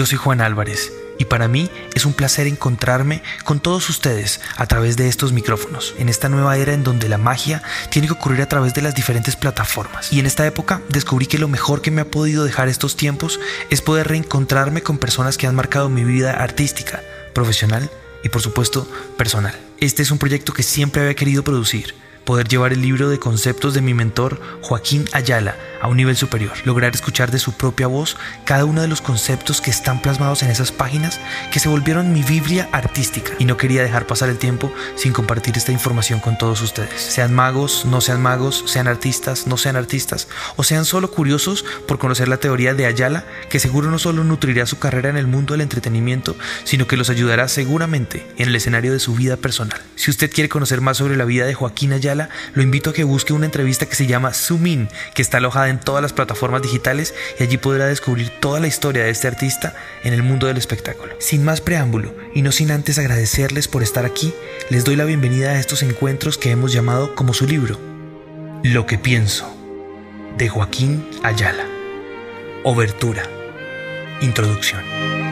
Yo soy Juan Álvarez y para mí es un placer encontrarme con todos ustedes a través de estos micrófonos, en esta nueva era en donde la magia tiene que ocurrir a través de las diferentes plataformas. Y en esta época descubrí que lo mejor que me ha podido dejar estos tiempos es poder reencontrarme con personas que han marcado mi vida artística, profesional y por supuesto personal. Este es un proyecto que siempre había querido producir poder llevar el libro de conceptos de mi mentor Joaquín Ayala a un nivel superior, lograr escuchar de su propia voz cada uno de los conceptos que están plasmados en esas páginas que se volvieron mi Biblia artística y no quería dejar pasar el tiempo sin compartir esta información con todos ustedes. Sean magos, no sean magos, sean artistas, no sean artistas o sean solo curiosos por conocer la teoría de Ayala que seguro no solo nutrirá su carrera en el mundo del entretenimiento, sino que los ayudará seguramente en el escenario de su vida personal. Si usted quiere conocer más sobre la vida de Joaquín Ayala, lo invito a que busque una entrevista que se llama Zoom In, que está alojada en todas las plataformas digitales y allí podrá descubrir toda la historia de este artista en el mundo del espectáculo. Sin más preámbulo y no sin antes agradecerles por estar aquí, les doy la bienvenida a estos encuentros que hemos llamado como su libro, Lo que pienso, de Joaquín Ayala. Obertura. Introducción.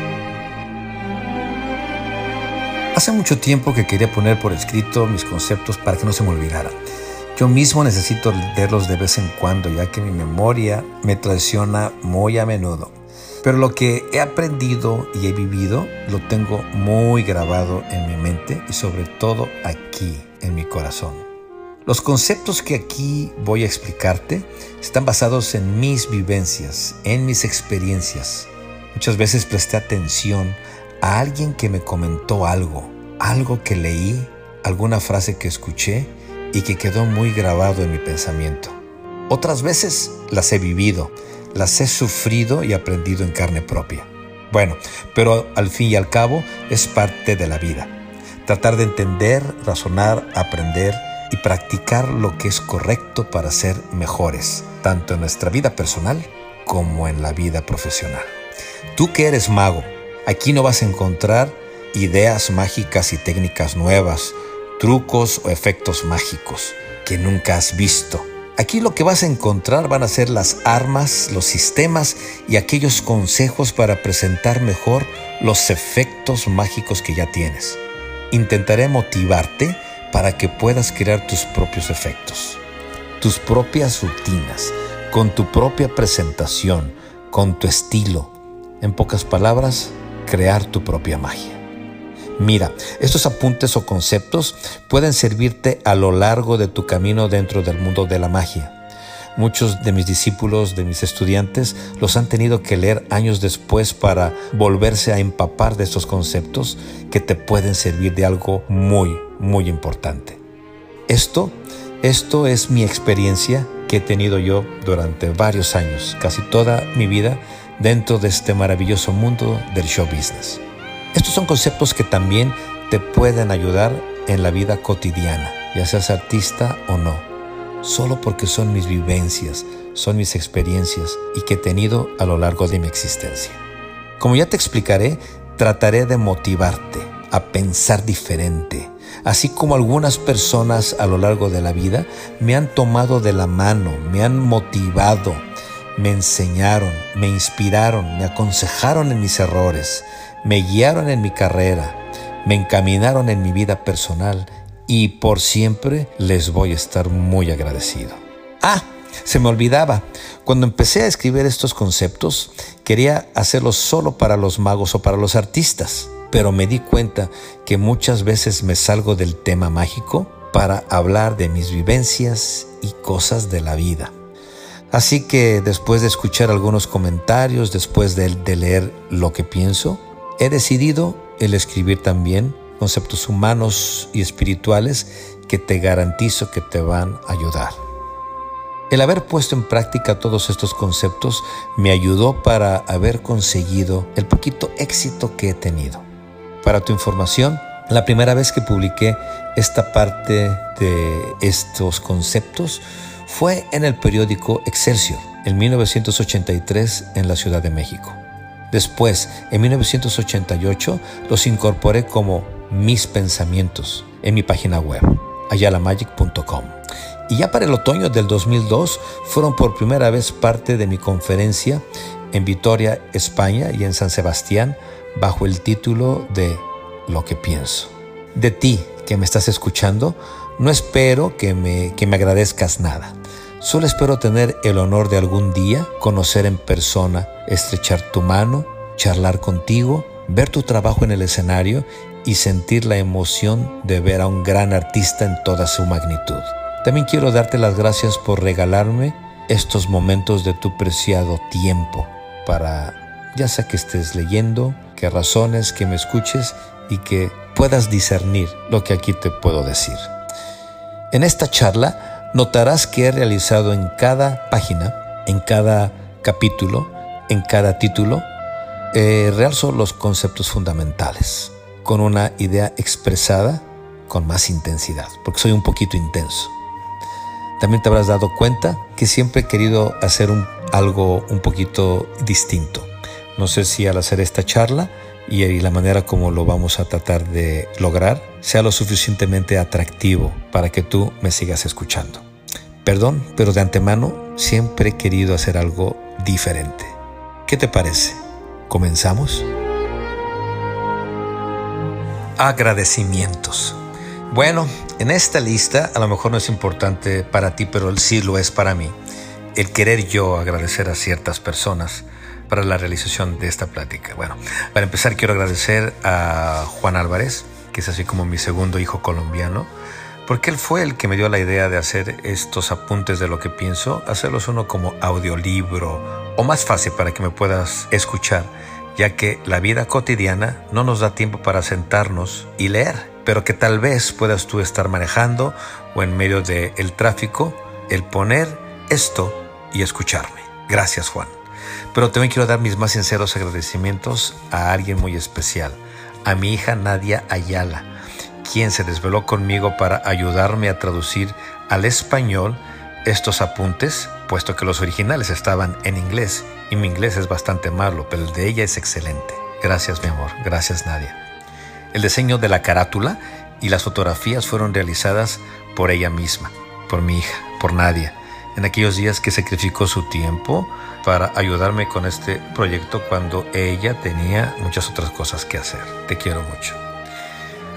Hace mucho tiempo que quería poner por escrito mis conceptos para que no se me olvidaran. Yo mismo necesito leerlos de vez en cuando, ya que mi memoria me traiciona muy a menudo. Pero lo que he aprendido y he vivido lo tengo muy grabado en mi mente y sobre todo aquí, en mi corazón. Los conceptos que aquí voy a explicarte están basados en mis vivencias, en mis experiencias. Muchas veces presté atención a alguien que me comentó algo, algo que leí, alguna frase que escuché y que quedó muy grabado en mi pensamiento. Otras veces las he vivido, las he sufrido y aprendido en carne propia. Bueno, pero al fin y al cabo es parte de la vida. Tratar de entender, razonar, aprender y practicar lo que es correcto para ser mejores, tanto en nuestra vida personal como en la vida profesional. Tú que eres mago, Aquí no vas a encontrar ideas mágicas y técnicas nuevas, trucos o efectos mágicos que nunca has visto. Aquí lo que vas a encontrar van a ser las armas, los sistemas y aquellos consejos para presentar mejor los efectos mágicos que ya tienes. Intentaré motivarte para que puedas crear tus propios efectos, tus propias rutinas, con tu propia presentación, con tu estilo. En pocas palabras, crear tu propia magia. Mira, estos apuntes o conceptos pueden servirte a lo largo de tu camino dentro del mundo de la magia. Muchos de mis discípulos, de mis estudiantes, los han tenido que leer años después para volverse a empapar de estos conceptos que te pueden servir de algo muy, muy importante. Esto, esto es mi experiencia que he tenido yo durante varios años, casi toda mi vida, dentro de este maravilloso mundo del show business. Estos son conceptos que también te pueden ayudar en la vida cotidiana, ya seas artista o no, solo porque son mis vivencias, son mis experiencias y que he tenido a lo largo de mi existencia. Como ya te explicaré, trataré de motivarte a pensar diferente, así como algunas personas a lo largo de la vida me han tomado de la mano, me han motivado, me enseñaron, me inspiraron, me aconsejaron en mis errores, me guiaron en mi carrera, me encaminaron en mi vida personal y por siempre les voy a estar muy agradecido. Ah, se me olvidaba, cuando empecé a escribir estos conceptos, quería hacerlos solo para los magos o para los artistas, pero me di cuenta que muchas veces me salgo del tema mágico para hablar de mis vivencias y cosas de la vida. Así que después de escuchar algunos comentarios, después de, leer lo que pienso, he decidido el escribir también conceptos humanos y espirituales que te garantizo que te van a ayudar. El haber puesto en práctica todos estos conceptos me ayudó para haber conseguido el poquito éxito que he tenido. Para tu información, la primera vez que publiqué esta parte de estos conceptos fue en el periódico Excelsior en 1983 en la Ciudad de México. Después, en 1988, los incorporé como mis pensamientos en mi página web, ayalamagic.com. Y ya para el otoño del 2002 fueron por primera vez parte de mi conferencia en Vitoria, España y en San Sebastián bajo el título de Lo que pienso. De ti que me estás escuchando, no espero que me, que me agradezcas nada. Solo espero tener el honor de algún día conocer en persona, estrechar tu mano, charlar contigo, ver tu trabajo en el escenario y sentir la emoción de ver a un gran artista en toda su magnitud. También quiero darte las gracias por regalarme estos momentos de tu preciado tiempo para, ya sea que estés leyendo, que razones, que me escuches y que puedas discernir lo que aquí te puedo decir. En esta charla notarás que he realizado en cada página, en cada capítulo, en cada título, eh, realzo los conceptos fundamentales con una idea expresada con más intensidad, porque soy un poquito intenso. También te habrás dado cuenta que siempre he querido hacer algo un poquito distinto. No sé si al hacer esta charla y la manera como lo vamos a tratar de lograr sea lo suficientemente atractivo para que tú me sigas escuchando. Perdón, pero de antemano siempre he querido hacer algo diferente. ¿Qué te parece? ¿Comenzamos? Agradecimientos. Bueno, en esta lista a lo mejor no es importante para ti, pero sí lo es para mí. El querer yo agradecer a ciertas personas para la realización de esta plática. Bueno, para empezar quiero agradecer a Juan Álvarez, que es así como mi segundo hijo colombiano, porque él fue el que me dio la idea de hacer estos apuntes de lo que pienso, hacerlos uno como audiolibro o más fácil para que me puedas escuchar, ya que la vida cotidiana no nos da tiempo para sentarnos y leer pero que tal vez puedas tú estar manejando o en medio del tráfico, el poner esto y escucharme. Gracias Juan. Pero también quiero dar mis más sinceros agradecimientos a alguien muy especial, a mi hija Nadia Ayala, quien se desveló conmigo para ayudarme a traducir al español estos apuntes, puesto que los originales estaban en inglés y mi inglés es bastante malo, pero el de ella es excelente. Gracias mi amor, gracias Nadia. El diseño de la carátula y las fotografías fueron realizadas por ella misma, por mi hija, por Nadia, en aquellos días que sacrificó su tiempo para ayudarme con este proyecto cuando ella tenía muchas otras cosas que hacer. Te quiero mucho.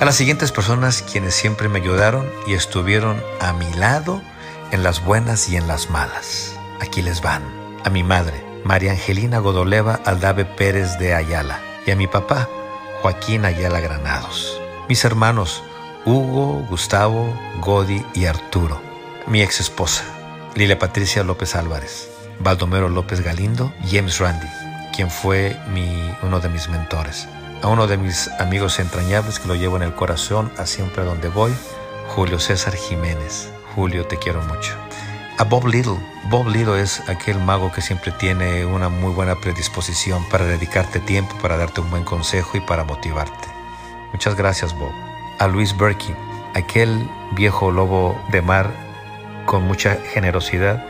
A las siguientes personas quienes siempre me ayudaron y estuvieron a mi lado en las buenas y en las malas. Aquí les van. A mi madre, María Angelina Godoleva Aldave Pérez de Ayala, y a mi papá, Joaquín Ayala Granados. Mis hermanos Hugo, Gustavo, Godi y Arturo. Mi ex esposa, Lilia Patricia López Álvarez. Baldomero López Galindo, James Randy, quien fue uno de mis mentores. A uno de mis amigos entrañables que lo llevo en el corazón a siempre donde voy, Julio César Jiménez. Julio, te quiero mucho. A Bob Little. Bob Little es aquel mago que siempre tiene una muy buena predisposición para dedicarte tiempo, para darte un buen consejo y para motivarte. Muchas gracias, Bob. A Luis Berkey, aquel viejo lobo de mar con mucha generosidad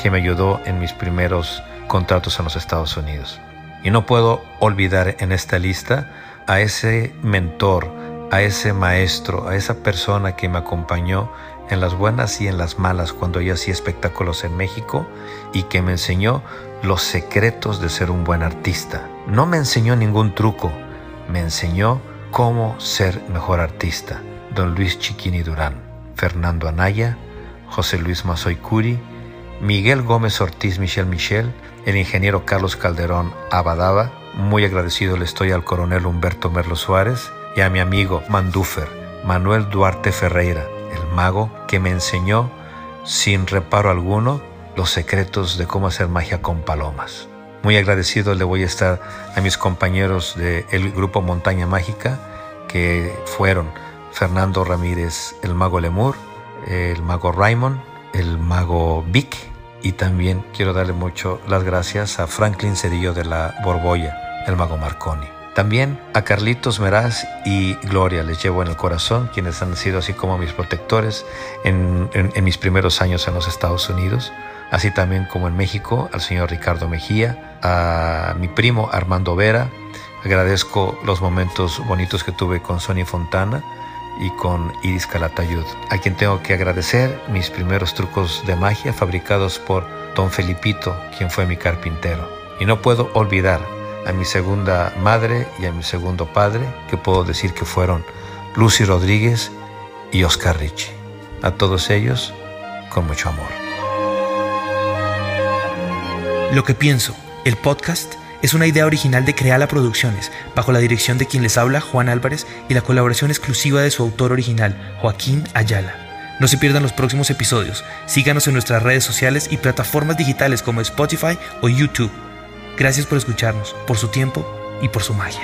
que me ayudó en mis primeros contratos en los Estados Unidos. Y no puedo olvidar en esta lista a ese mentor, a ese maestro, a esa persona que me acompañó en las buenas y en las malas cuando yo hacía espectáculos en México y que me enseñó los secretos de ser un buen artista. No me enseñó ningún truco, me enseñó cómo ser mejor artista. Don Luis Chiquini Durán, Fernando Anaya, José Luis Mazoy Curi, Miguel Gómez Ortiz Michel Michel, el ingeniero Carlos Calderón Abadaba, muy agradecido le estoy al coronel Humberto Merlo Suárez y a mi amigo Mandúfer, Manuel Duarte Ferreira, el mago que me enseñó sin reparo alguno los secretos de cómo hacer magia con palomas. Muy agradecido le voy a estar a mis compañeros del grupo Montaña Mágica, que fueron Fernando Ramírez, el mago Lemur, el mago Raymond, el mago Vic, y también quiero darle mucho las gracias a Franklin Cedillo de la Borbolla, el mago Marconi. También a Carlitos Meraz y Gloria les llevo en el corazón, quienes han sido así como mis protectores en, mis primeros años en los Estados Unidos, así también como en México al señor Ricardo Mejía, a mi primo Armando Vera. Agradezco los momentos bonitos que tuve con Sonny Fontana y con Iris Calatayud, a quien tengo que agradecer mis primeros trucos de magia fabricados por Don Felipito, quien fue mi carpintero Y no puedo olvidar a mi segunda madre y a mi segundo padre, que puedo decir que fueron Lucy Rodríguez y Oscar Ricci. A todos ellos, con mucho amor. Lo que pienso, el podcast, es una idea original de Creala Producciones, bajo la dirección de quien les habla, Juan Álvarez, y la colaboración exclusiva de su autor original, Joaquín Ayala. No se pierdan los próximos episodios. Síganos en nuestras redes sociales y plataformas digitales como Spotify o YouTube. Gracias por escucharnos, por su tiempo y por su magia.